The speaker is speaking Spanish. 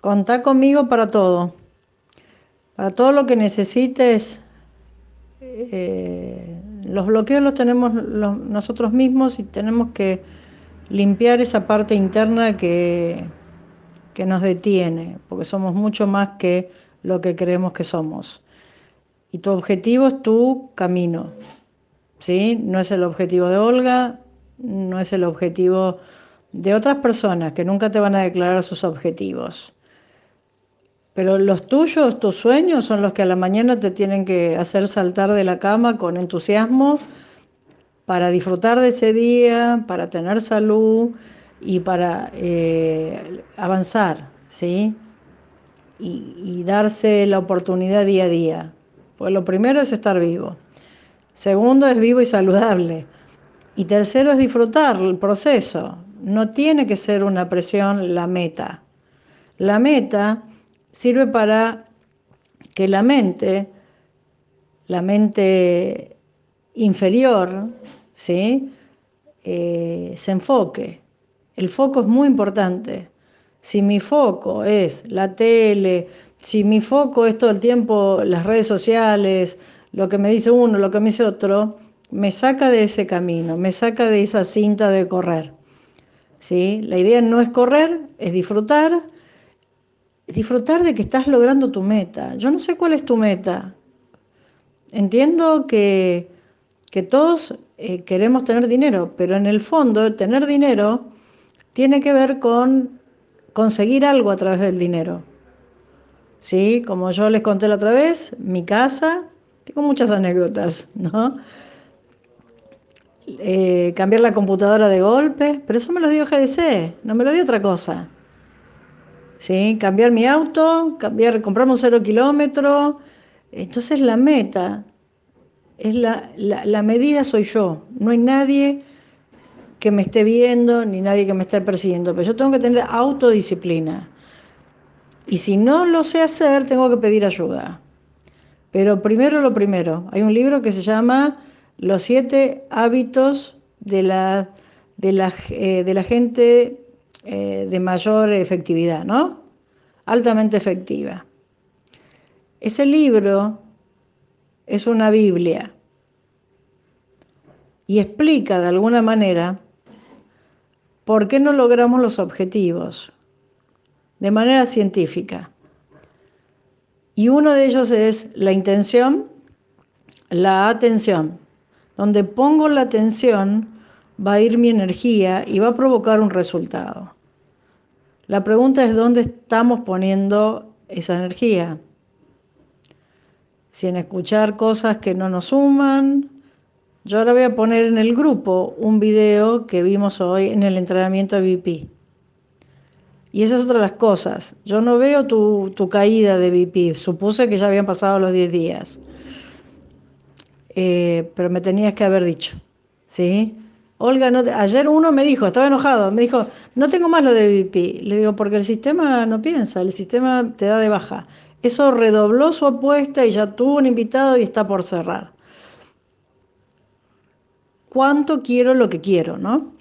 Contá conmigo para todo. Para todo lo que necesites. Eh, los bloqueos los tenemos nosotros mismos y tenemos que limpiar esa parte interna que, que nos detiene, porque somos mucho más que lo que creemos que somos. Y tu objetivo es tu camino, ¿sí? No es el objetivo de Olga, no es el objetivo de otras personas que nunca te van a declarar sus objetivos. Pero los tuyos, tus sueños, son los que a la mañana te tienen que hacer saltar de la cama con entusiasmo para disfrutar de ese día, para tener salud y para eh, avanzar, ¿sí? y darse la oportunidad día a día. Pues lo primero es estar vivo. Segundo es vivo y saludable. Y tercero es disfrutar el proceso. No tiene que ser una presión la meta. La meta sirve para que la mente, la mente inferior, ¿sí? Eh, se enfoque. El foco es muy importante. Si mi foco es la tele, si mi foco es todo el tiempo las redes sociales, lo que me dice uno, lo que me dice otro, me saca de ese camino, me saca de esa cinta de correr. ¿Sí? La idea no es correr, es disfrutar, disfrutar de que estás logrando tu meta. Yo no sé cuál es tu meta. Entiendo que, que todos eh, queremos tener dinero, pero en el fondo tener dinero tiene que ver con conseguir algo a través del dinero. ¿sí? Como yo les conté la otra vez, mi casa, tengo muchas anécdotas, ¿no? Eh, cambiar la computadora de golpe, pero eso me lo dio GDC, no me lo dio otra cosa. ¿Sí? Cambiar mi auto, cambiar, comprarme un cero kilómetro. Entonces la meta, es la, la medida soy yo, no hay nadie que me esté viendo ni nadie que me esté persiguiendo, pero yo tengo que tener autodisciplina. Y si no lo sé hacer, tengo que pedir ayuda. Pero primero lo primero, hay un libro que se llama Los siete hábitos de la, de la, eh, de la gente eh, de mayor efectividad, ¿no? Altamente efectiva. Ese libro es una Biblia y explica de alguna manera por qué no logramos los objetivos de manera científica. Y uno de ellos es la intención, la atención. Donde pongo la atención va a ir mi energía y va a provocar un resultado. La pregunta es dónde estamos poniendo esa energía. Si en escuchar cosas que no nos suman. Yo ahora voy a poner en el grupo un video que vimos hoy en el entrenamiento de BP. Y esa es otra de las cosas. Yo no veo tu, caída de BP. Supuse que ya habían pasado los 10 días. Eh, pero me tenías que haber dicho. ¿Sí? Olga, ayer uno me dijo, estaba enojado, me dijo, no tengo más lo de BP. Le digo, porque el sistema no piensa, el sistema te da de baja. Eso redobló su apuesta y ya tuvo un invitado y está por cerrar. ¿Cuánto quiero lo que quiero, no?